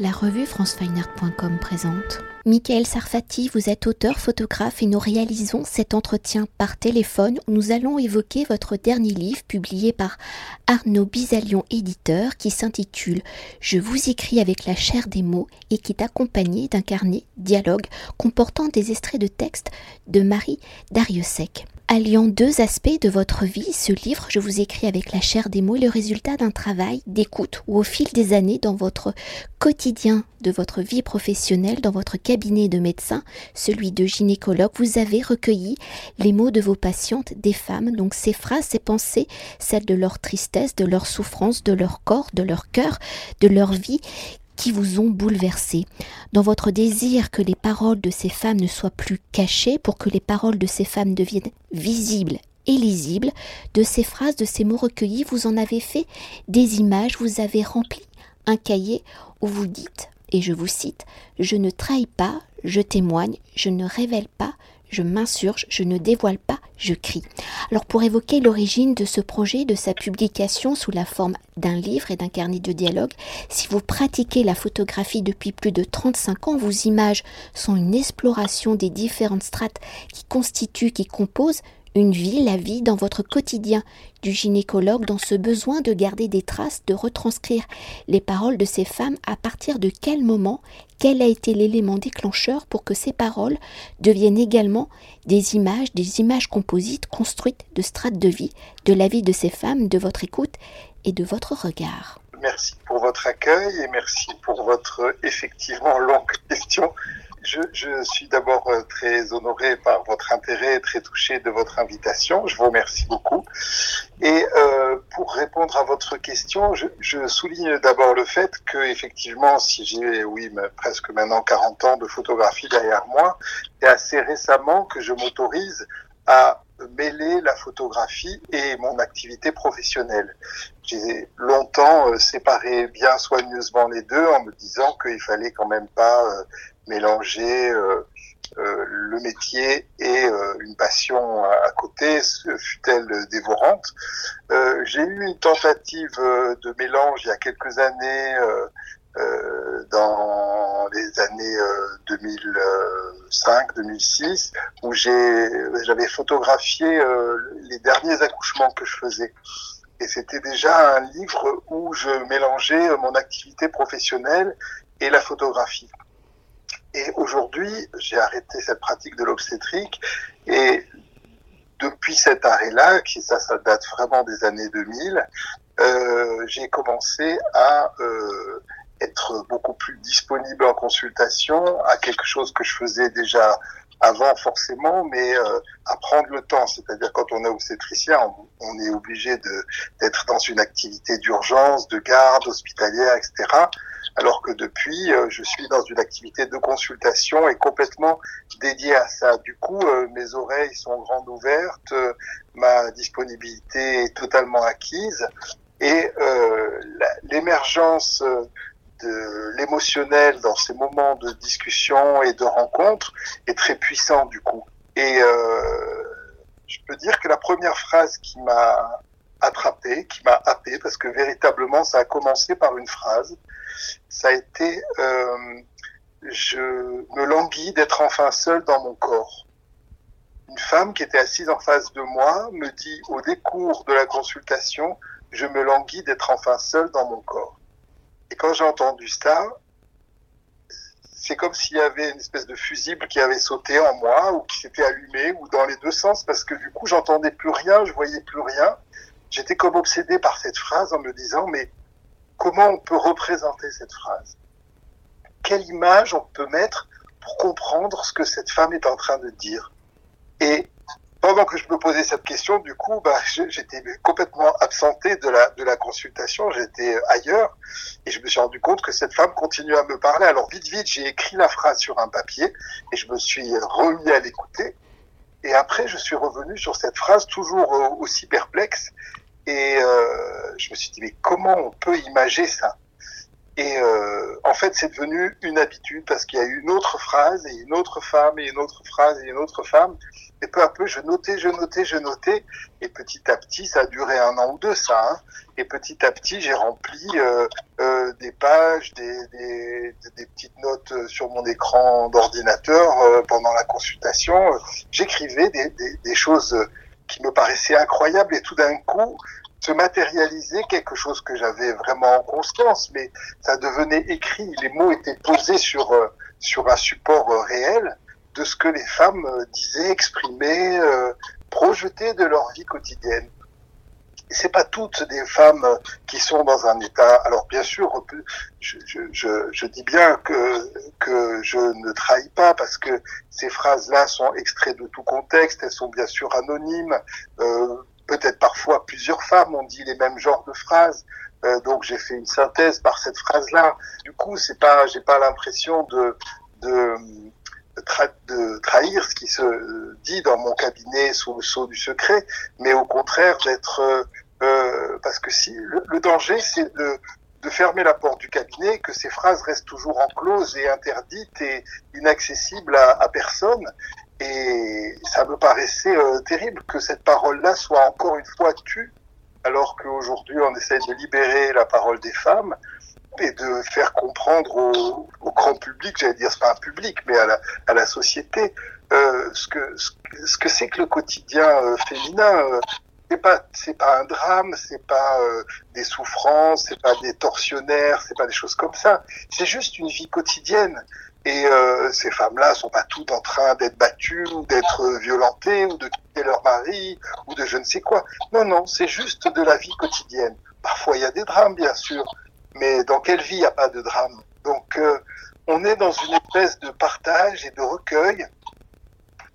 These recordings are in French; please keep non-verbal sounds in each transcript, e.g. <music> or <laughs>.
La revue francefineart.com présente. Michael Sarfati, vous êtes auteur, photographe et nous réalisons cet entretien par téléphone où nous allons évoquer votre dernier livre publié par Arnaud Bizalion, éditeur, qui s'intitule Je vous écris avec la chair des mots et qui est accompagné d'un carnet dialogue comportant des extraits de texte de Marie Dariussec. Alliant deux aspects de votre vie, ce livre, je vous écris avec la chair des mots, le résultat d'un travail d'écoute où au fil des années, dans votre quotidien de votre vie professionnelle, dans votre cabinet de médecin, celui de gynécologue, vous avez recueilli les mots de vos patientes, des femmes, donc ces phrases, ces pensées, celles de leur tristesse, de leur souffrance, de leur corps, de leur cœur, de leur vie, qui vous ont bouleversé. Dans votre désir que les paroles de ces femmes ne soient plus cachées, pour que les paroles de ces femmes deviennent visibles et lisibles, de ces phrases, de ces mots recueillis, vous en avez fait des images, vous avez rempli un cahier où vous dites, et je vous cite, Je ne trahis pas, je témoigne, je ne révèle pas, je m'insurge, je ne dévoile pas, je crie. Alors pour évoquer l'origine de ce projet, de sa publication sous la forme d'un livre et d'un carnet de dialogue, si vous pratiquez la photographie depuis plus de 35 ans, vos images sont une exploration des différentes strates qui constituent, qui composent une vie, la vie dans votre quotidien du gynécologue, dans ce besoin de garder des traces, de retranscrire les paroles de ces femmes, à partir de quel moment, quel a été l'élément déclencheur pour que ces paroles deviennent également des images, des images composites construites de strates de vie, de la vie de ces femmes, de votre écoute et de votre regard. Merci pour votre accueil et merci pour votre effectivement longue question je, suis d'abord euh, très honoré par votre intérêt et très touché de votre invitation. Je vous remercie beaucoup. Et euh, pour répondre à votre question, je, souligne d'abord le fait que effectivement, si j'ai, oui, presque maintenant 40 ans de photographie derrière moi, c'est assez récemment que je m'autorise à mêler la photographie et mon activité professionnelle. J'ai longtemps euh, séparé bien soigneusement les deux en me disant qu'il fallait quand même pas mélanger euh, euh, le métier et euh, une passion à, côté, fut-elle dévorante. J'ai eu une tentative de mélange il y a quelques années, dans les années 2005-2006, où j'avais photographié les derniers accouchements que je faisais. Et c'était déjà un livre où je mélangeais mon activité professionnelle et la photographie. Et aujourd'hui, j'ai arrêté cette pratique de l'obstétrique et depuis cet arrêt-là, qui ça, ça date vraiment des années 2000, euh, j'ai commencé à euh, être beaucoup plus disponible en consultation, à quelque chose que je faisais déjà avant forcément, mais euh, à prendre le temps. C'est-à-dire quand on est obstétricien, on, est obligé d'être dans une activité d'urgence, de garde hospitalière, etc alors que depuis, euh, je suis dans une activité de consultation et complètement dédiée à ça. Du coup, euh, mes oreilles sont grandes ouvertes, euh, ma disponibilité est totalement acquise et l'émergence de l'émotionnel dans ces moments de discussion et de rencontre est très puissant du coup. Et je peux dire que la première phrase qui m'a attrapé, qui m'a happé, parce que véritablement ça a commencé par une phrase ça a été euh, je me languis d'être enfin seul dans mon corps. Une femme qui était assise en face de moi me dit au décours de la consultation, je me languis d'être enfin seul dans mon corps. Et quand j'ai entendu ça, c'est comme s'il y avait une espèce de fusible qui avait sauté en moi ou qui s'était allumé ou dans les deux sens parce que du coup j'entendais plus rien, je voyais plus rien. J'étais comme obsédé par cette phrase en me disant mais comment on peut représenter cette phrase? Quelle image on peut mettre pour comprendre ce que cette femme est en train de dire? Et pendant que je me posais cette question, du coup, bah, j'étais complètement absenté de la, de la consultation, j'étais ailleurs, et je me suis rendu compte que cette femme continuait à me parler. Alors vite, vite, j'ai écrit la phrase sur un papier, et je me suis remis à l'écouter. Et après, je suis revenu sur cette phrase toujours euh, aussi perplexe, et euh, je me suis dit, mais comment on peut imager ça? Et euh, en fait, c'est devenu une habitude parce qu'il y a eu une autre phrase et une autre femme et une autre phrase et une autre femme. Et peu à peu, je notais, je notais, je notais. Et petit à petit, ça a duré un an ou deux, ça. Hein. Et petit à petit, j'ai rempli euh, euh, des pages, des, des, des, petites notes sur mon écran d'ordinateur euh, pendant la consultation. J'écrivais des, des, des choses qui me paraissaient incroyables et tout d'un coup, se matérialiser quelque chose que j'avais vraiment en conscience, mais ça devenait écrit. Les mots étaient posés sur euh, sur un support euh, réel de ce que les femmes euh, disaient, exprimaient, projetaient de leur vie quotidienne. C'est pas toutes des femmes qui sont dans un état. Alors bien sûr, je, je, je, je dis bien que que je ne trahis pas parce que ces phrases-là sont extraites de tout contexte. Elles sont bien sûr anonymes. Euh, peut-être parfois plusieurs femmes ont dit les mêmes genres de phrases. Euh, donc j'ai fait une synthèse par cette phrase-là. Du coup, c'est pas, j'ai pas l'impression de de, de, trahir ce qui se dit dans mon cabinet sous le sceau du secret, mais au contraire d'être euh, euh parce que si le, danger, c'est de de fermer la porte du cabinet, que ces phrases restent toujours en clause et interdites et inaccessibles à personne, et ça me paraissait euh, terrible que cette parole-là soit encore une fois tue, alors qu'aujourd'hui on essaie de libérer la parole des femmes et de faire comprendre au, au grand public, j'allais dire c'est pas un public, mais à la, à la société, euh, ce que ce que c'est que le quotidien euh, féminin. C'est pas c'est pas un drame, c'est pas euh, des souffrances, c'est pas des tortionnaires, c'est pas des choses comme ça. C'est juste une vie quotidienne. Et euh, ces femmes-là sont pas toutes en train d'être battues ou d'être violentées ou de quitter leur mari ou de je ne sais quoi. Non, non, c'est juste de la vie quotidienne. Parfois, il y a des drames, bien sûr, mais dans quelle vie il n'y a pas de drame Donc, euh, on est dans une espèce de partage et de recueil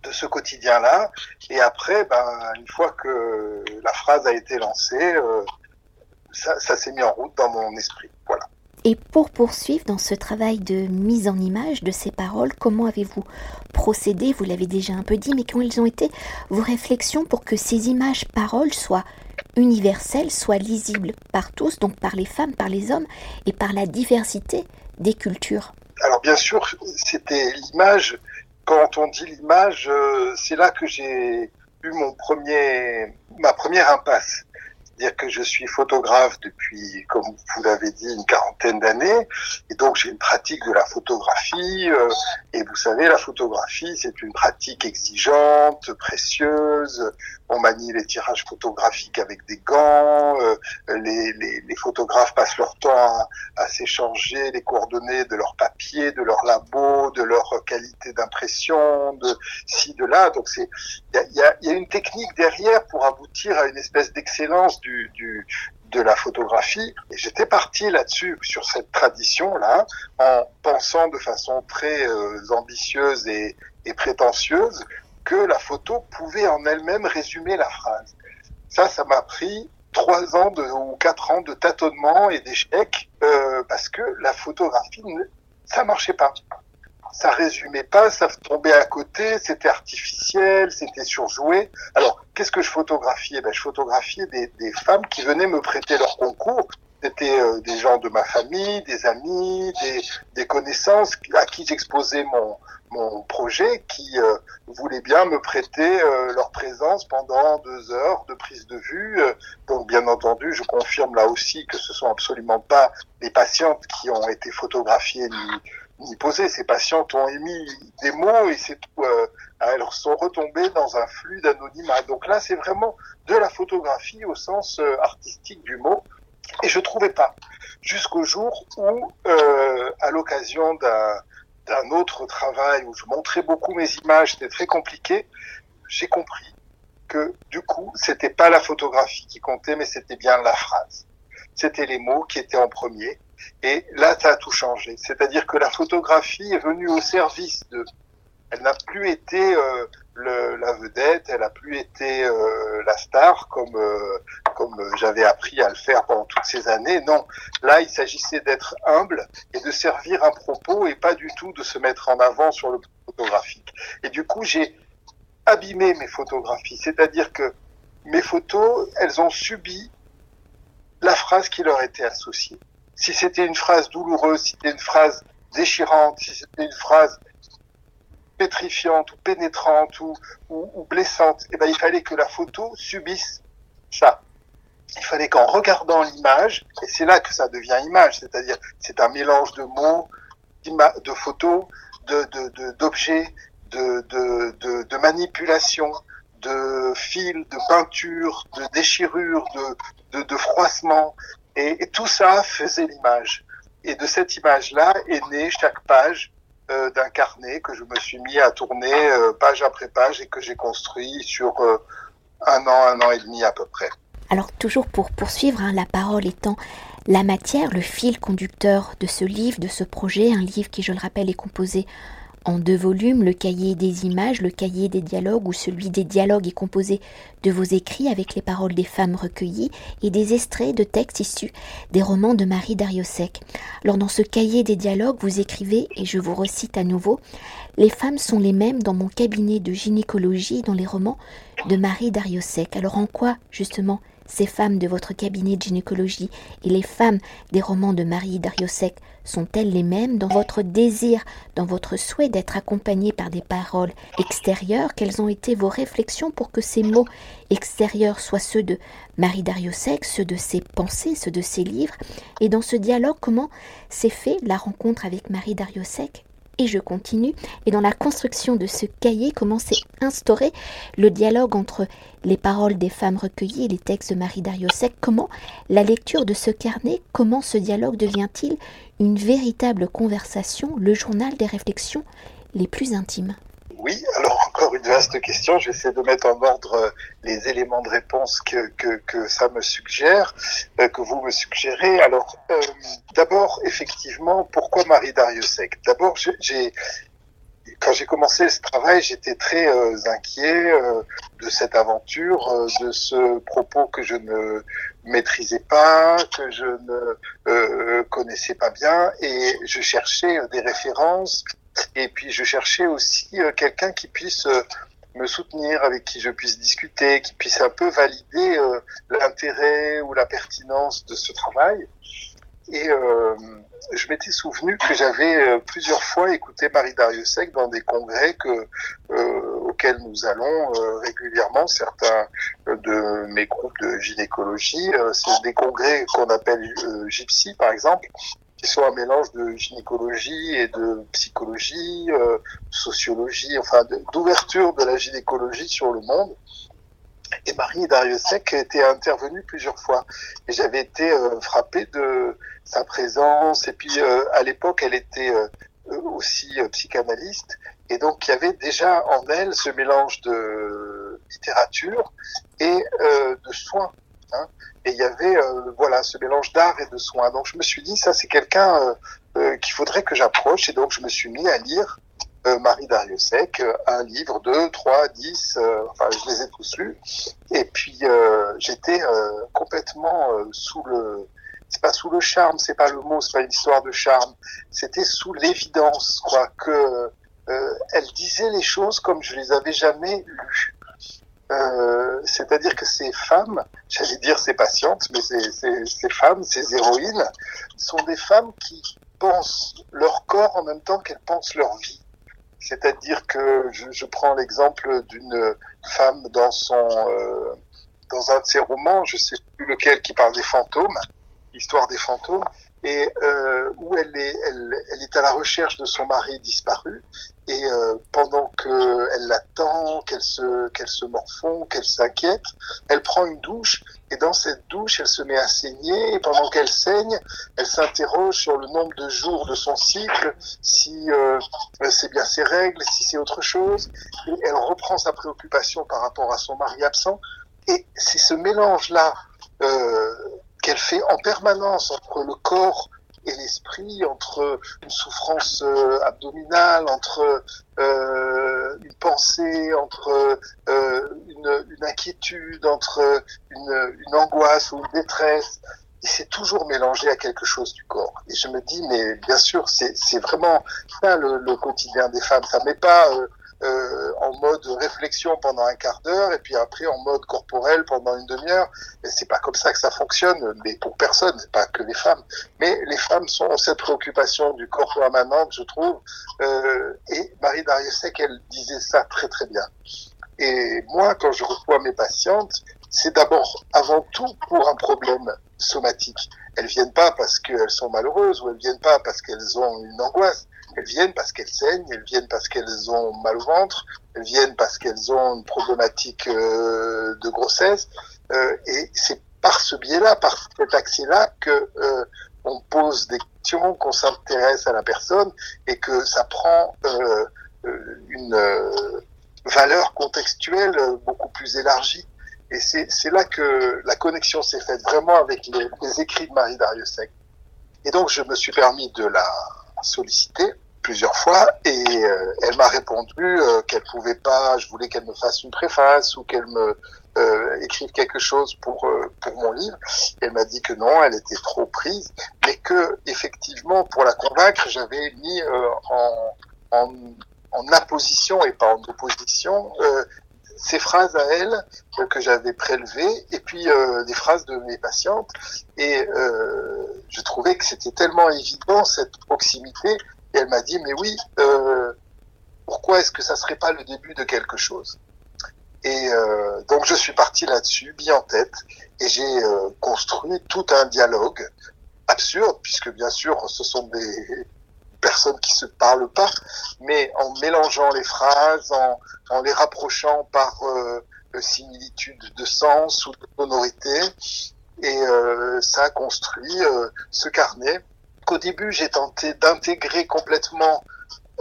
de ce quotidien-là. Et après, ben, une fois que la phrase a été lancée, euh, ça, ça s'est mis en route dans mon esprit. Voilà. Et pour poursuivre dans ce travail de mise en image de ces paroles, comment avez-vous procédé? Vous l'avez déjà un peu dit, mais quelles ont été vos réflexions pour que ces images paroles soient universelles, soient lisibles par tous, donc par les femmes, par les hommes et par la diversité des cultures? Alors bien sûr, c'était l'image. Quand on dit l'image, euh, c'est là que j'ai eu mon premier, ma première impasse dire que je suis photographe depuis, comme vous l'avez dit, une quarantaine d'années, et donc j'ai une pratique de la photographie. Euh, et vous savez, la photographie, c'est une pratique exigeante, précieuse. On manie les tirages photographiques avec des gants. Euh, les, photographes passent leur temps à, s'échanger les coordonnées de leur papier, de leur labo, de leur qualité d'impression, de ci, de là. Donc il y a, une technique derrière pour aboutir à une espèce d'excellence de la photographie. Et j'étais parti là-dessus, sur cette tradition-là, en pensant de façon très euh, ambitieuse et, prétentieuse que la photo pouvait en elle-même résumer la phrase. Ça, ça m'a pris trois ans ou quatre ans de tâtonnement et d'échecs euh, parce que la photographie, ça marchait pas ça résumait pas, ça tombait à côté, c'était artificiel, c'était surjoué. Alors, qu'est-ce que je photographiais? Ben, Je photographiais des, femmes qui venaient me prêter leur concours. C'était euh, des gens de ma famille, des amis, des connaissances à qui j'exposais mon, mon projet, qui euh, voulaient bien me prêter euh, leur présence pendant deux heures de prise de vue. donc, bien entendu, je confirme là aussi que ce sont absolument pas les patientes qui ont été photographiées ni poser. Ces patientes ont émis des mots et. Euh, elles sont retombées dans un flux d'anonymat. Donc là, c'est vraiment de la photographie au sens euh, artistique du mot. Et je trouvais pas. Jusqu'au jour où, euh, à l'occasion d'un d'un autre travail où je montrais beaucoup mes images, c'était très compliqué, j'ai compris que du coup, c'était pas la photographie qui comptait, mais c'était bien la phrase. C'était les mots qui étaient en premier. Et là, ça a tout changé. C'est-à-dire que la photographie est venue au service de. Elle n'a plus été euh, le, la vedette, elle n'a plus été euh, la star comme euh, comme j'avais appris à le faire pendant toutes ces années. Non, là, il s'agissait d'être humble et de servir un propos et pas du tout de se mettre en avant sur le photographique. Et du coup, j'ai abîmé mes photographies, c'est-à-dire que mes photos, elles ont subi la phrase qui leur était associée. si c'était une phrase douloureuse, si c'était une phrase déchirante, si c'était une phrase pétrifiante ou pénétrante ou, ou, blessante, eh ben, il fallait que la photo subisse ça. Il fallait qu'en regardant l'image, et c'est là que ça devient image, c'est-à-dire c'est un mélange de mots, de photos, d'objets, de, de, de, de, manipulation, de fils, de peinture, de déchirure, de, de, de froissement. Et, tout ça faisait l'image. Et de cette image-là est née chaque page euh, d'un carnet que je me suis mis à tourner euh, page après page et que j'ai construit sur euh, un an, un an et demi à peu près. Alors toujours pour poursuivre, hein, la parole étant la matière, le fil conducteur de ce livre, de ce projet, un livre qui, je le rappelle, est composé en deux volumes, le cahier des images, le cahier des dialogues, où celui des dialogues est composé de vos écrits avec les paroles des femmes recueillies et des extraits de textes issus des romans de Marie Dariussec. Alors dans ce cahier des dialogues, vous écrivez, et je vous recite à nouveau, Les femmes sont les mêmes dans mon cabinet de gynécologie dans les romans de Marie Dariussec. Alors en quoi, justement, ces femmes de votre cabinet de gynécologie et les femmes des romans de Marie Dariussec sont-elles les mêmes dans votre désir, dans votre souhait d'être accompagné par des paroles extérieures? Quelles ont été vos réflexions pour que ces mots extérieurs soient ceux de Marie Dariussec, ceux de ses pensées, ceux de ses livres? Et dans ce dialogue, comment s'est fait la rencontre avec Marie Dariussec? Et je continue. Et dans la construction de ce cahier, comment s'est instauré le dialogue entre les paroles des femmes recueillies et les textes de Marie Dariussec? Comment la lecture de ce carnet, comment ce dialogue devient-il une véritable conversation, le journal des réflexions les plus intimes oui, alors encore une vaste question. J'essaie de mettre en ordre euh, les éléments de réponse que, que, que ça me suggère, euh, que vous me suggérez. Alors, euh, d'abord, effectivement, pourquoi Marie Dariussec? D'abord, j'ai quand j'ai commencé ce travail, j'étais très inquiet de cette aventure, de ce propos que je ne maîtrisais pas, que je ne connaissais pas bien, et je cherchais des références et puis je cherchais aussi euh, quelqu'un qui puisse euh, me soutenir, avec qui je puisse discuter, qui puisse un peu valider euh, l'intérêt ou la pertinence de ce travail. Et je m'étais souvenu que j'avais plusieurs fois écouté Marie Dariussec dans des congrès que, auxquels nous allons régulièrement, certains de mes groupes de gynécologie. C'est des congrès qu'on appelle Gypsy, par exemple, qui sont un mélange de gynécologie et de psychologie, euh, sociologie, enfin d'ouverture de, la gynécologie sur le monde. Et Marie Dariussec était intervenue plusieurs fois. Et j'avais été euh, frappé de sa présence. Et puis euh, à l'époque, elle était aussi psychanalyste. Et donc il y avait déjà en elle ce mélange de littérature et de soins. Hein et il y avait euh, voilà ce mélange d'art et de soins. Donc je me suis dit ça c'est quelqu'un euh, euh, qu'il faudrait que j'approche et donc je me suis mis à lire Marie Dariussec, un livre, deux, trois, dix, enfin je les ai tous lus et puis j'étais complètement sous le c'est pas sous le charme, c'est pas le mot, c'est pas une histoire de charme, c'était sous l'évidence quoi que elle disait les choses comme je les avais jamais lues. Euh, c'est-à-dire que ces femmes, j'allais dire ces patientes, mais ces, ces, femmes, ces héroïnes, sont des femmes qui pensent leur corps en même temps qu'elles pensent leur vie. C'est-à-dire que je, prends l'exemple d'une femme dans son euh, dans un de ses romans, je sais plus lequel, qui parle des fantômes, l'histoire des fantômes, et euh, où elle est, est à la recherche de son mari disparu. Et euh, pendant qu'elle l'attend, qu'elle se, qu'elle se morfond, qu'elle s'inquiète, elle prend une douche. Et dans cette douche, elle se met à saigner. Et pendant qu'elle saigne, elle s'interroge sur le nombre de jours de son cycle, si euh, c'est bien ses règles, si c'est autre chose. Et elle reprend sa préoccupation par rapport à son mari absent. Et c'est ce mélange-là euh, qu'elle fait en permanence entre le corps et l'esprit, entre une souffrance euh, abdominale, entre euh, une pensée, entre euh, une, une, inquiétude, entre une, une, angoisse ou une détresse. Et c'est toujours mélangé à quelque chose du corps. Et je me dis, mais bien sûr, c'est vraiment ça le, le, quotidien des femmes. Ça met pas euh, en mode réflexion pendant un quart d'heure et puis après en mode corporel pendant une demi-heure. Et c'est pas comme ça que ça fonctionne, mais pour personne, c'est pas que les femmes. Mais les femmes sont ont cette préoccupation du corps permanente, je trouve. Euh, et Marie Dariussec, elle disait ça très très bien. Et moi, quand je reçois mes patientes, c'est d'abord, avant tout, pour un problème somatique. Elles viennent pas parce qu'elles sont malheureuses ou elles viennent pas parce qu'elles ont une angoisse. Elles viennent parce qu'elles saignent, elles viennent parce qu'elles ont mal au ventre, elles viennent parce qu'elles ont une problématique euh, de grossesse. Euh, et c'est par ce biais-là, par cet accès-là, que euh, on pose des questions, qu'on s'intéresse à la personne et que ça prend euh, une valeur contextuelle beaucoup plus élargie. Et c'est là que la connexion s'est faite vraiment avec les, les écrits de Marie Dariussec. Et donc je me suis permis de la solliciter plusieurs fois et euh, elle m'a répondu euh, qu'elle pouvait pas, je voulais qu'elle me fasse une préface ou qu'elle me euh, écrive quelque chose pour pour mon livre. elle m'a dit que non, elle était trop prise, mais que effectivement pour la convaincre, j'avais mis en, en en apposition et pas en opposition ces phrases à elle que j'avais prélevées et puis des phrases de mes patientes et je trouvais que c'était tellement évident cette proximité et elle m'a dit, mais oui, euh, pourquoi est-ce que ça serait pas le début de quelque chose? Et euh, donc je suis parti là-dessus, bien en tête, et j'ai euh, construit tout un dialogue absurde, puisque bien sûr ce sont des personnes qui se parlent pas, mais en mélangeant les phrases, en, les rapprochant par similitude de sens ou de sonorité, et ça a construit ce carnet qu'au début j'ai tenté d'intégrer complètement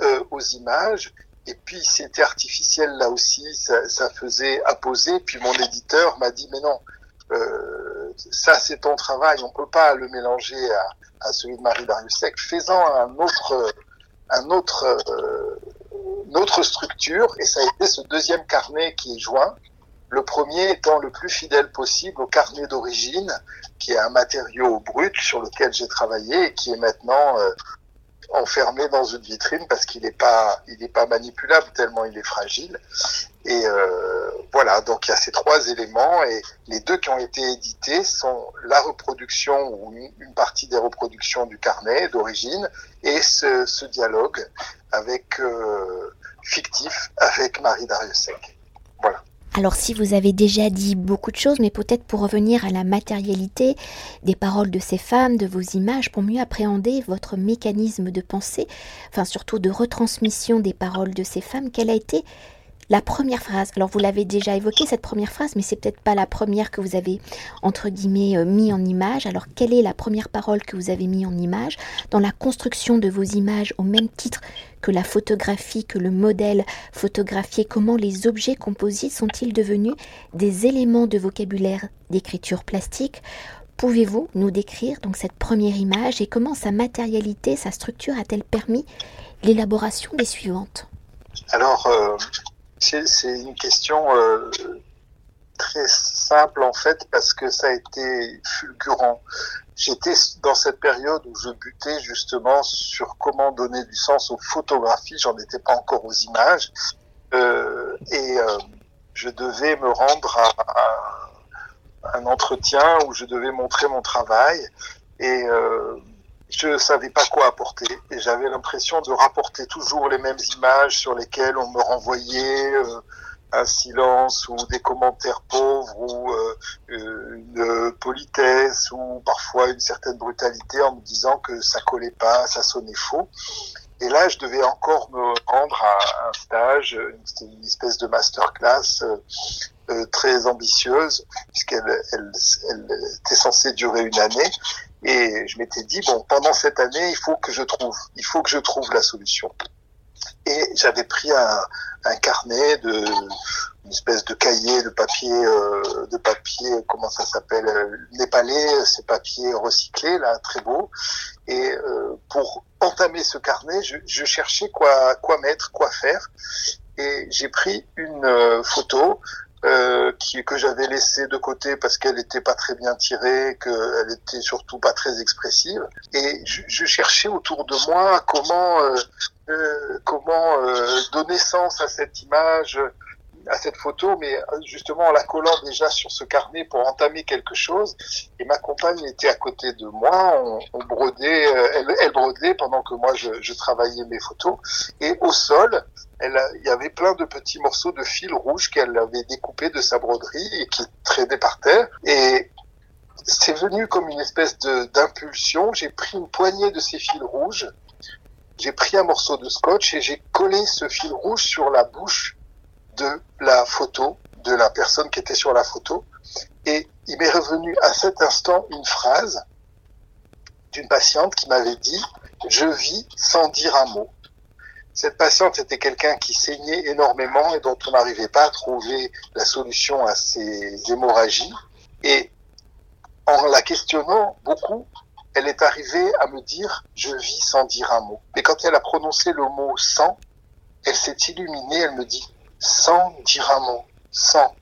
euh, aux images. Et puis c'était artificiel là aussi, ça, faisait apposer. Puis mon éditeur m'a dit mais non, euh, ça c'est ton travail, on peut pas le mélanger à, celui de Marie Dariussec. Autre, un autre, euh, une autre structure. Et ça a été ce deuxième carnet qui est joint. Le premier étant le plus fidèle possible au carnet d'origine, qui est un matériau brut sur lequel j'ai travaillé et qui est maintenant euh, enfermé dans une vitrine parce qu'il n'est pas, il n'est pas manipulable tellement il est fragile. Et euh, voilà, donc il y a ces trois éléments et les deux qui ont été édités sont la reproduction ou une, partie des reproductions du carnet d'origine et ce, ce, dialogue avec euh, fictif avec Marie Dariussec. Voilà. Alors si vous avez déjà dit beaucoup de choses, mais peut-être pour revenir à la matérialité des paroles de ces femmes, de vos images, pour mieux appréhender votre mécanisme de pensée, enfin surtout de retransmission des paroles de ces femmes, quelle a été la première phrase, alors vous l'avez déjà évoqué cette première phrase, mais c'est peut-être pas la première que vous avez entre guillemets euh, mis en image. Alors quelle est la première parole que vous avez mis en image? Dans la construction de vos images au même titre que la photographie, que le modèle photographié Comment les objets composites sont-ils devenus des éléments de vocabulaire d'écriture plastique? Pouvez-vous nous décrire donc cette première image et comment sa matérialité, sa structure a-t-elle permis l'élaboration des suivantes? Alors, euh, c'est une question euh, très simple en fait parce que ça a été fulgurant. J'étais dans cette période où je butais justement sur comment donner du sens aux photographies, j'en étais pas encore aux images, euh, et euh, je devais me rendre à, un entretien où je devais montrer mon travail, et euh, je savais pas quoi apporter. Et j'avais l'impression de rapporter toujours les mêmes images sur lesquelles on me renvoyait euh, un silence ou des commentaires pauvres ou euh, une politesse ou parfois une certaine brutalité en me disant que ça collait pas, ça sonnait faux. Et là, je devais encore me rendre à un stage, une espèce de masterclass euh, euh, très ambitieuse, puisqu'elle elle, elle était censée durer une année. Et je m'étais dit, bon, pendant cette année, il faut que je trouve, il faut que je trouve la solution. Et j'avais pris un, un, carnet de une espèce de cahier de papier euh, de papier comment ça s'appelle euh, népalais ces papiers recyclés là très beaux. Et euh, pour entamer ce carnet je, je, cherchais quoi quoi mettre quoi faire. Et j'ai pris une euh, photo euh, qui, que j'avais laissée de côté parce qu'elle n'était pas très bien tirée, qu'elle était surtout pas très expressive. Et je, je cherchais autour de moi comment euh, comment euh, donner sens à cette image, à cette photo, mais justement en la collant déjà sur ce carnet pour entamer quelque chose. Et ma compagne était à côté de moi, on, on brodait, elle, elle, brodait pendant que moi je, je, travaillais mes photos. Et au sol, elle, il y avait plein de petits morceaux de fil rouge qu'elle avait découpés de sa broderie et qui traînaient par terre. Et c'est venu comme une espèce d'impulsion. J'ai pris une poignée de ces fils rouges, j'ai pris un morceau de scotch et j'ai collé ce fil rouge sur la bouche de la photo, de la personne qui était sur la photo. Et il m'est revenu à cet instant une phrase d'une patiente qui m'avait dit Je vis sans dire un mot. Cette patiente était quelqu'un qui saignait énormément et dont on n'arrivait pas à trouver la solution à ses hémorragies. Et en la questionnant beaucoup, elle est arrivée à me dire je vis sans dire un mot. Mais quand elle a prononcé le mot sans, elle s'est illuminée, elle me dit sans dire un mot, sans.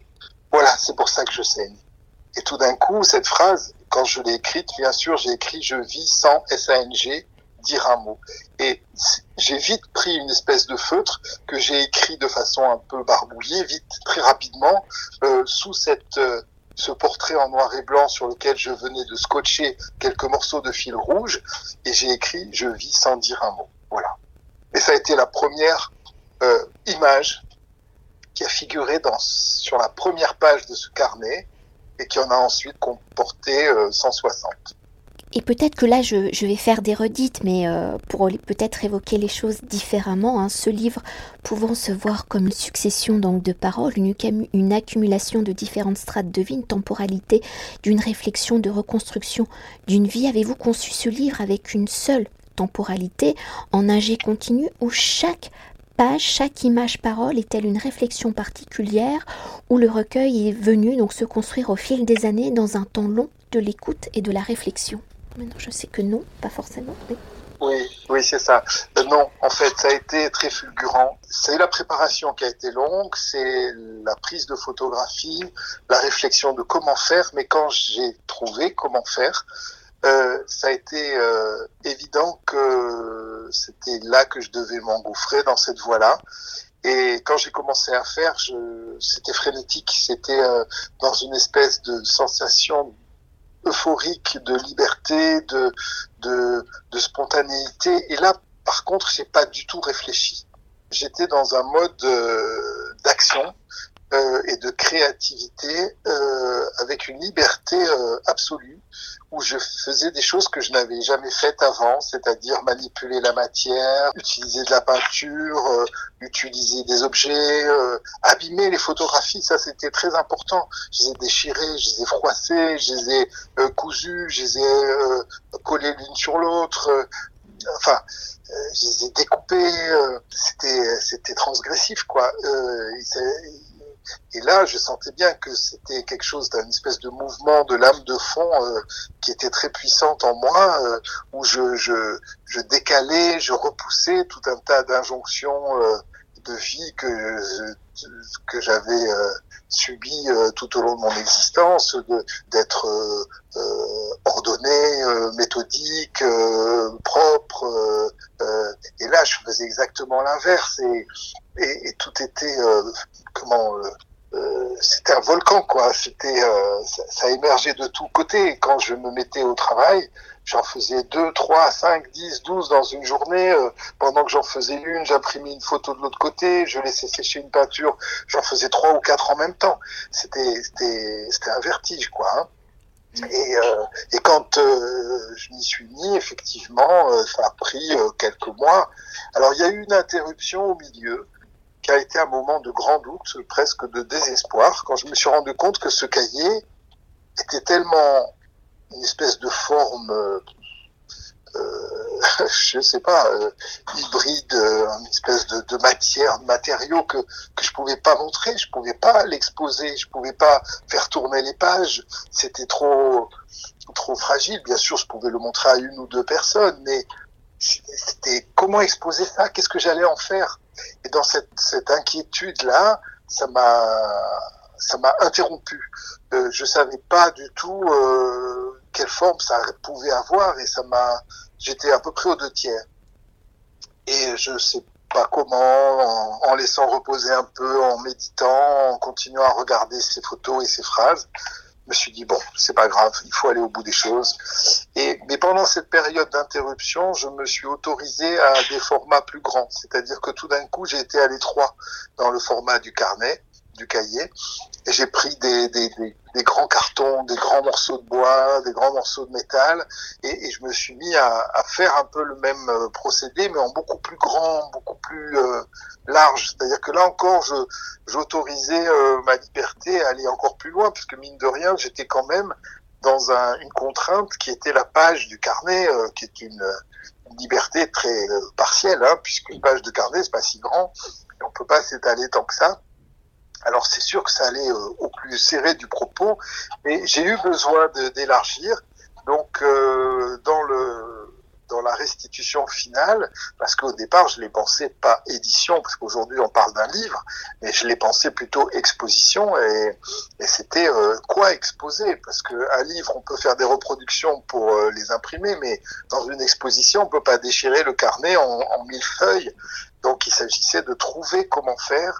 Voilà, c'est pour ça que je saigne. Et tout d'un coup, cette phrase, quand je l'ai écrite, bien sûr, j'ai écrit je vis sans S-A-N-G, dire un mot. Et j'ai vite pris une espèce de feutre que j'ai écrit de façon un peu barbouillée, vite, très rapidement, euh, sous cette euh, ce portrait en noir et blanc sur lequel je venais de scotcher quelques morceaux de fil rouge et j'ai écrit Je vis sans dire un mot. Voilà. Et ça a été la première euh, image qui a figuré dans, sur la première page de ce carnet et qui en a ensuite comporté 160. Et peut-être que là, je, vais faire des redites, mais euh, pour peut-être évoquer les choses différemment, hein, ce livre pouvant se voir comme une succession donc de paroles, une, accumulation de différentes strates de vie, une temporalité d'une réflexion, de reconstruction d'une vie. Avez-vous conçu ce livre avec une seule temporalité en un jet continu où chaque page, chaque image-parole est-elle une réflexion particulière où le recueil est venu donc se construire au fil des années dans un temps long de l'écoute et de la réflexion? Je sais que non, pas forcément. Oui, oui, c'est ça. Euh, non, en fait, ça a été très fulgurant. C'est la préparation qui a été longue, c'est la prise de photographie, la réflexion de comment faire. Mais quand j'ai trouvé comment faire, euh, ça a été euh, évident que c'était là que je devais m'engouffrer dans cette voie-là. Et quand j'ai commencé à faire, c'était frénétique, c'était dans une espèce de sensation euphorique de liberté, de, de, spontanéité. Et là, par contre, j'ai pas du tout réfléchi. J'étais dans un mode euh, d'action euh, et de créativité euh, avec une liberté euh, absolue où je faisais des choses que je n'avais jamais faites avant, c'est-à-dire manipuler la matière, utiliser de la peinture, euh, utiliser des objets, euh, abîmer les photographies, ça c'était très important. Je les ai déchirées, je les ai froissées, je les ai cousues, je les ai collées l'une sur l'autre. enfin, je les ai découpées. c'était c'était transgressif quoi. Et là, je sentais bien que c'était quelque chose d'un espèce de mouvement de l'âme de fond euh, qui était très puissante en moi, euh, où je, je, je, décalais, je repoussais tout un tas d'injonctions euh, vie que, que j'avais subi tout au long de mon existence, d'être ordonné, méthodique, propre. et là, je faisais exactement l'inverse et, et, et, tout était comment euh, c'était un volcan quoi. C'était euh, ça, ça, émergeait de tous côtés. Quand je me mettais au travail j'en faisais deux trois cinq dix douze dans une journée. Euh, pendant que j'en faisais une j'imprimais une photo de l'autre côté. Je laissais sécher une peinture. J'en faisais trois ou quatre en même temps. C'était c'était c'était un vertige quoi hein. Et, euh, et, quand euh, je m'y suis mis, effectivement, euh, ça a pris quelques mois. Alors il y a eu une interruption au milieu a été un moment de grand doute, presque de désespoir, quand je me suis rendu compte que ce cahier était tellement une espèce de forme, euh, euh <laughs> je sais pas, euh, hybride, euh, une espèce de, matière, de matériau que que je pouvais pas montrer, je pouvais pas l'exposer, je pouvais pas faire tourner les pages, c'était trop trop fragile. Bien sûr, je pouvais le montrer à une ou deux personnes, mais c'était comment exposer ça, qu'est-ce que j'allais en faire? Et dans cette, cette inquiétude-là, ça m'a ça m'a interrompu. Euh, je savais pas du tout euh, quelle forme ça pouvait avoir et ça m'a j'étais à peu près aux deux tiers. Et je sais pas comment, en, laissant reposer un peu, en méditant, en continuant à regarder ces photos et ces phrases. Je me suis dit bon, c'est pas grave, il faut aller au bout des choses. Et mais pendant cette période d'interruption, je me suis autorisé à des formats plus grands, c'est-à-dire que tout d'un coup, j'ai été à l'étroit dans le format du carnet du cahier. Et j'ai pris des, des, des, grands cartons, des grands morceaux de bois, des grands morceaux de métal, et, et je me suis mis à, à, faire un peu le même euh, procédé, mais en beaucoup plus grand, beaucoup plus euh, large. C'est-à-dire que là encore, je j'autorisais euh, ma liberté à aller encore plus loin, puisque mine de rien, j'étais quand même dans un, une contrainte qui était la page du carnet, qui est une, une, liberté très partielle, hein, puisqu'une page de carnet, c'est pas si grand, et on peut pas s'étaler tant que ça. Alors c'est sûr que ça allait euh, au plus serré du propos, mais j'ai eu besoin d'élargir. Donc euh, dans le dans la restitution finale, parce qu'au départ je l'ai pensé pas édition, parce qu'aujourd'hui on parle d'un livre, mais je l'ai pensé plutôt exposition, et, c'était euh, quoi exposer, parce qu'un livre on peut faire des reproductions pour les imprimer, mais dans une exposition on peut pas déchirer le carnet en, mille feuilles. Donc il s'agissait de trouver comment faire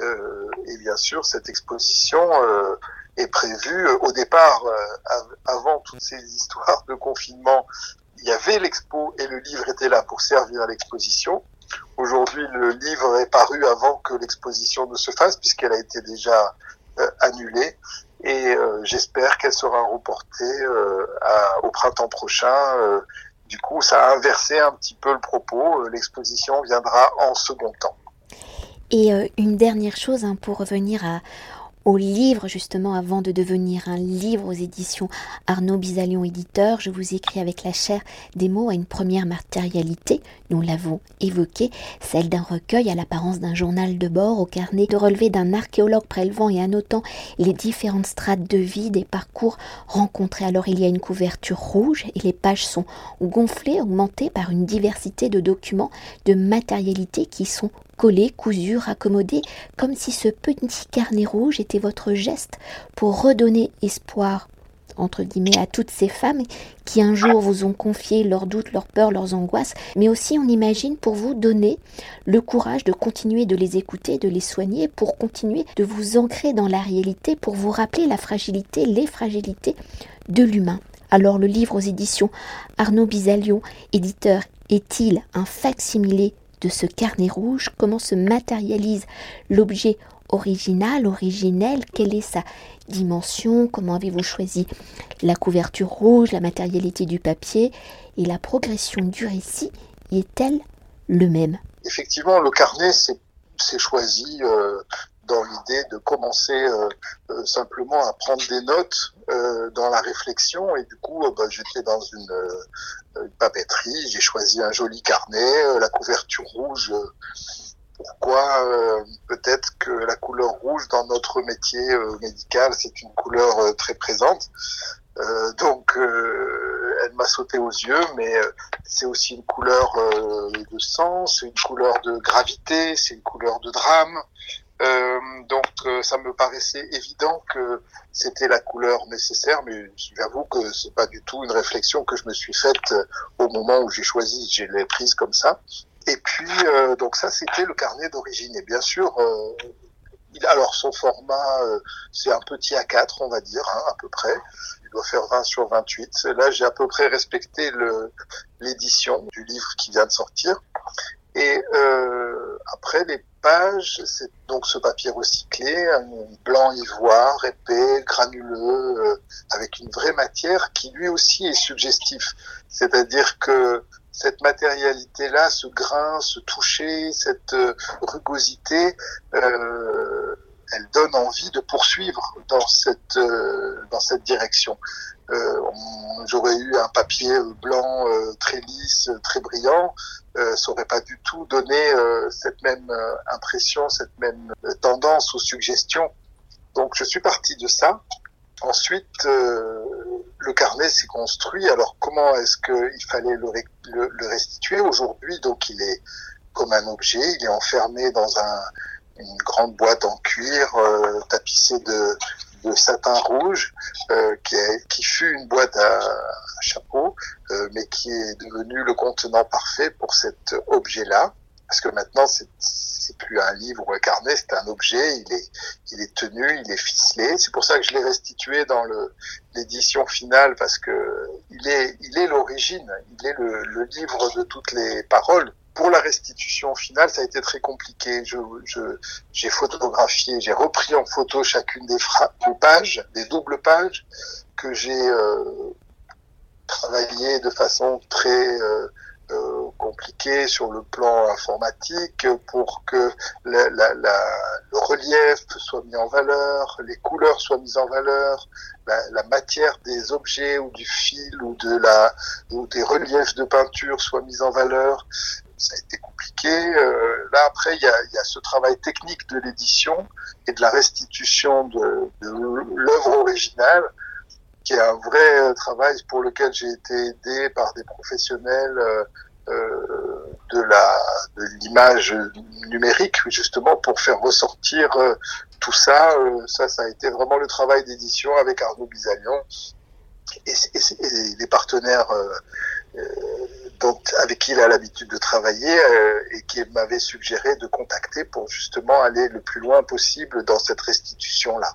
euh, et bien sûr, cette exposition euh, est prévue euh, au départ, avant toutes ces histoires de confinement. Il y avait l'expo et le livre était là pour servir à l'exposition. Aujourd'hui, le livre est paru avant que l'exposition ne se fasse, puisqu'elle a été déjà annulée. Et j'espère qu'elle sera reportée au printemps prochain. du coup, ça a inversé un petit peu le propos. L'exposition viendra en second temps. Et euh, une dernière chose hein, pour revenir à, au livre, justement, avant de devenir un livre aux éditions Arnaud Bisalion éditeur, je vous écris avec la chair des mots à une première matérialité, nous l'avons évoqué, celle d'un recueil à l'apparence d'un journal de bord au carnet de relevé d'un archéologue prélevant et annotant les différentes strates de vie des parcours rencontrés. Alors il y a une couverture rouge et les pages sont gonflées, augmentées par une diversité de documents, de matérialités qui sont collés, cousus, raccommodés, comme si ce petit carnet rouge était votre geste pour redonner espoir entre guillemets à toutes ces femmes qui un jour vous ont confié leurs doutes, leurs peurs, leurs angoisses, mais aussi on imagine pour vous donner le courage de continuer de les écouter, de les soigner, pour continuer de vous ancrer dans la réalité, pour vous rappeler la fragilité, les fragilités de l'humain. Alors le livre aux éditions Arnaud Bisalio, éditeur, est-il un facsimilé ce carnet rouge Comment se matérialise l'objet original, originel Quelle est sa dimension Comment avez-vous choisi la couverture rouge, la matérialité du papier Et la progression du récit y est-elle le même? Effectivement, le carnet, c'est choisi euh, dans l'idée de commencer euh, euh, simplement à prendre des notes euh, dans la réflexion et du coup bah, j'étais dans une, une papeterie, j'ai choisi un joli carnet, la couverture rouge. pourquoi peut-être que la couleur rouge dans notre métier médical c'est une couleur très présente. donc elle m'a sauté aux yeux, mais c'est aussi une couleur de sens, c'est une couleur de gravité, c'est une couleur de drame, euh, donc euh, ça me paraissait évident que c'était la couleur nécessaire, mais j'avoue que c'est pas du tout une réflexion que je me suis faite euh, au moment où j'ai choisi, j'ai l'ai prise comme ça. Et puis donc ça c'était le carnet d'origine. Et bien sûr, il, alors son format c'est un petit A4 on va dire hein, à peu près. Il doit faire 20 sur 28. Là j'ai à peu près respecté l'édition du livre qui vient de sortir. Et euh, après, les c'est donc ce papier recyclé, blanc ivoire, épais, granuleux, euh, avec une vraie matière qui lui aussi est suggestif. C'est-à-dire que cette matérialité-là, ce grain, ce toucher, cette euh, rugosité, euh, elle donne envie de poursuivre dans cette dans cette direction. Euh, J'aurais eu un papier blanc très lisse, très brillant, euh, ça aurait pas du tout donné euh, cette même euh, impression, cette même euh, tendance ou suggestion. Donc je suis parti de ça. Ensuite, le carnet s'est construit. Alors comment est-ce qu'il fallait le, le, le restituer? Aujourd'hui Donc il est comme un objet, il est enfermé dans un, une grande boîte en cuir tapissée de, de satin rouge euh, qui, est, qui fut une boîte à, chapeau, euh, mais qui est devenu le contenant parfait pour cet objet-là. parce que maintenant c'est plus un livre ou un carnet, c'est un objet, il est, il est tenu, il est ficelé. C'est pour ça que je l'ai restitué dans l'édition finale parce que il est, il est l'origine, il est le, le livre de toutes les paroles pour la restitution finale, ça a été très compliqué. Je, j'ai photographié, j'ai repris en photo chacune des, des pages, des doubles pages que j'ai euh, travaillé de façon très euh, euh, compliqué sur le plan informatique pour que la, la, la, le relief soit mis en valeur, les couleurs soient mises en valeur, la, matière des objets ou du fil ou de la ou des reliefs de peinture soient mis en valeur. Ça a été compliqué. Euh, là après, il y a, ce travail technique de l'édition et de la restitution de, l'œuvre originale qui est un vrai euh, travail pour lequel j'ai été aidé par des professionnels euh, de l'image numérique justement pour faire ressortir tout ça. ça, ça a été vraiment le travail d'édition avec Arnaud Bizalion et, et, les partenaires dont, avec qui il a l'habitude de travailler et qui m'avait suggéré de contacter pour justement aller le plus loin possible dans cette restitution là.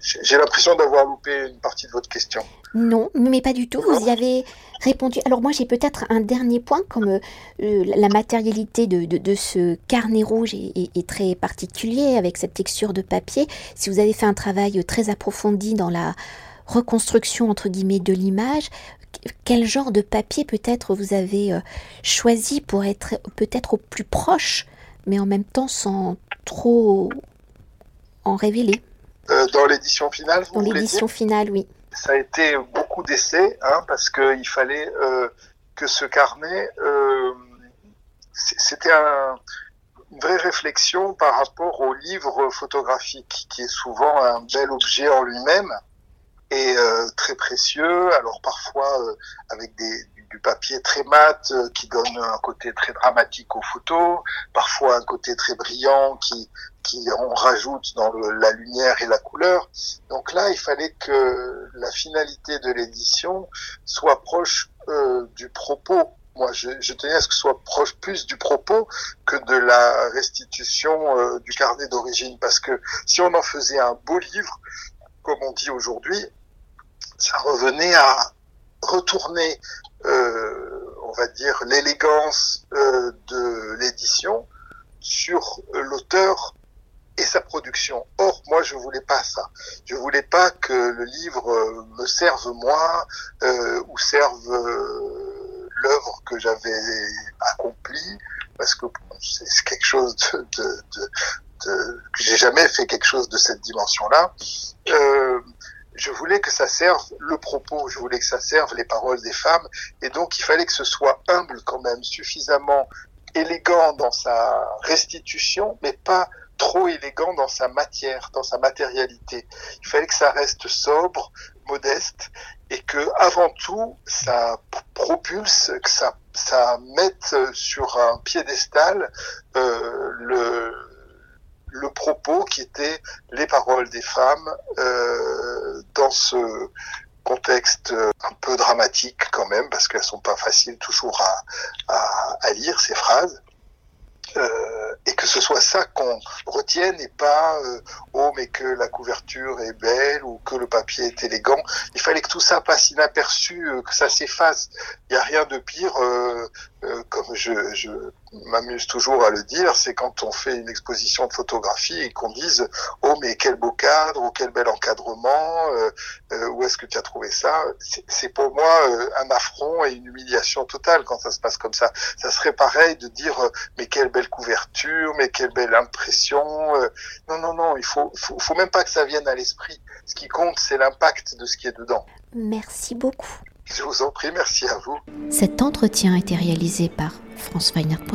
J'ai l'impression d'avoir loupé une partie de votre question. Non, mais pas du tout. Vous y avez répondu. Alors moi, j'ai peut-être un dernier point, comme euh, la matérialité de, de, de, ce carnet rouge est, est, très particulier avec cette texture de papier. Si vous avez fait un travail très approfondi dans la reconstruction entre guillemets de l'image, quel genre de papier peut-être vous avez euh, choisi pour être peut-être au plus proche, mais en même temps sans trop en révéler? Euh, dans l'édition finale, vous Dans l'édition finale, oui. Ça a été beaucoup d'essais, hein, parce qu'il fallait euh, que ce carnet, euh, c'était un, une vraie réflexion par rapport au livre photographique, qui est souvent un bel objet en lui-même et euh, très précieux. Alors parfois euh, avec des, du papier très mat euh, qui donne un côté très dramatique aux photos, parfois un côté très brillant qui qui on rajoute dans le, la lumière et la couleur. Donc là, il fallait que la finalité de l'édition soit proche euh, du propos. Moi, je, je, tenais à ce que ce soit proche plus du propos que de la restitution euh, du carnet d'origine, parce que si on en faisait un beau livre, comme on dit aujourd'hui, ça revenait à retourner euh, on va dire, l'élégance euh, de l'édition sur l'auteur et sa production. Or, moi, je voulais pas ça. Je voulais pas que le livre euh, me serve moi ou serve l'œuvre que j'avais accomplie, parce que c'est quelque chose de, de que j'ai jamais fait quelque chose de cette dimension-là. Euh, je voulais que ça serve le propos, je voulais que ça serve les paroles des femmes, et donc il fallait que ce soit humble quand même, suffisamment élégant dans sa restitution, mais pas trop élégant dans sa matière, dans sa matérialité. Il fallait que ça reste sobre, modeste, et que avant tout, ça propulse, que ça, ça mette sur un piédestal euh, le le propos qui était les paroles des femmes euh, dans ce contexte un peu dramatique quand même, parce qu'elles sont pas faciles toujours à, à, à lire ces phrases. Euh, et que ce soit ça qu'on retienne et pas euh, oh mais que la couverture est belle ou que le papier est élégant. Il fallait que tout ça passe inaperçu, euh, que ça s'efface. Il n'y a rien de pire, euh, euh, comme je, je m'amuse toujours à le dire, c'est quand on fait une exposition de photographie et qu'on dise oh mais quel beau cadre ou quel bel encadrement, où est-ce que tu as trouvé ça? C'est pour moi un affront et une humiliation totale quand ça se passe comme ça. Ça serait pareil de dire mais quelle belle couverture, mais quelle belle impression. non non non, il faut, faut faut même pas que ça vienne à l'esprit. Ce qui compte c'est l'impact de ce qui est dedans. Merci beaucoup. Je vous en prie, merci à vous. Cet entretien a été réalisé par franceweiner.com.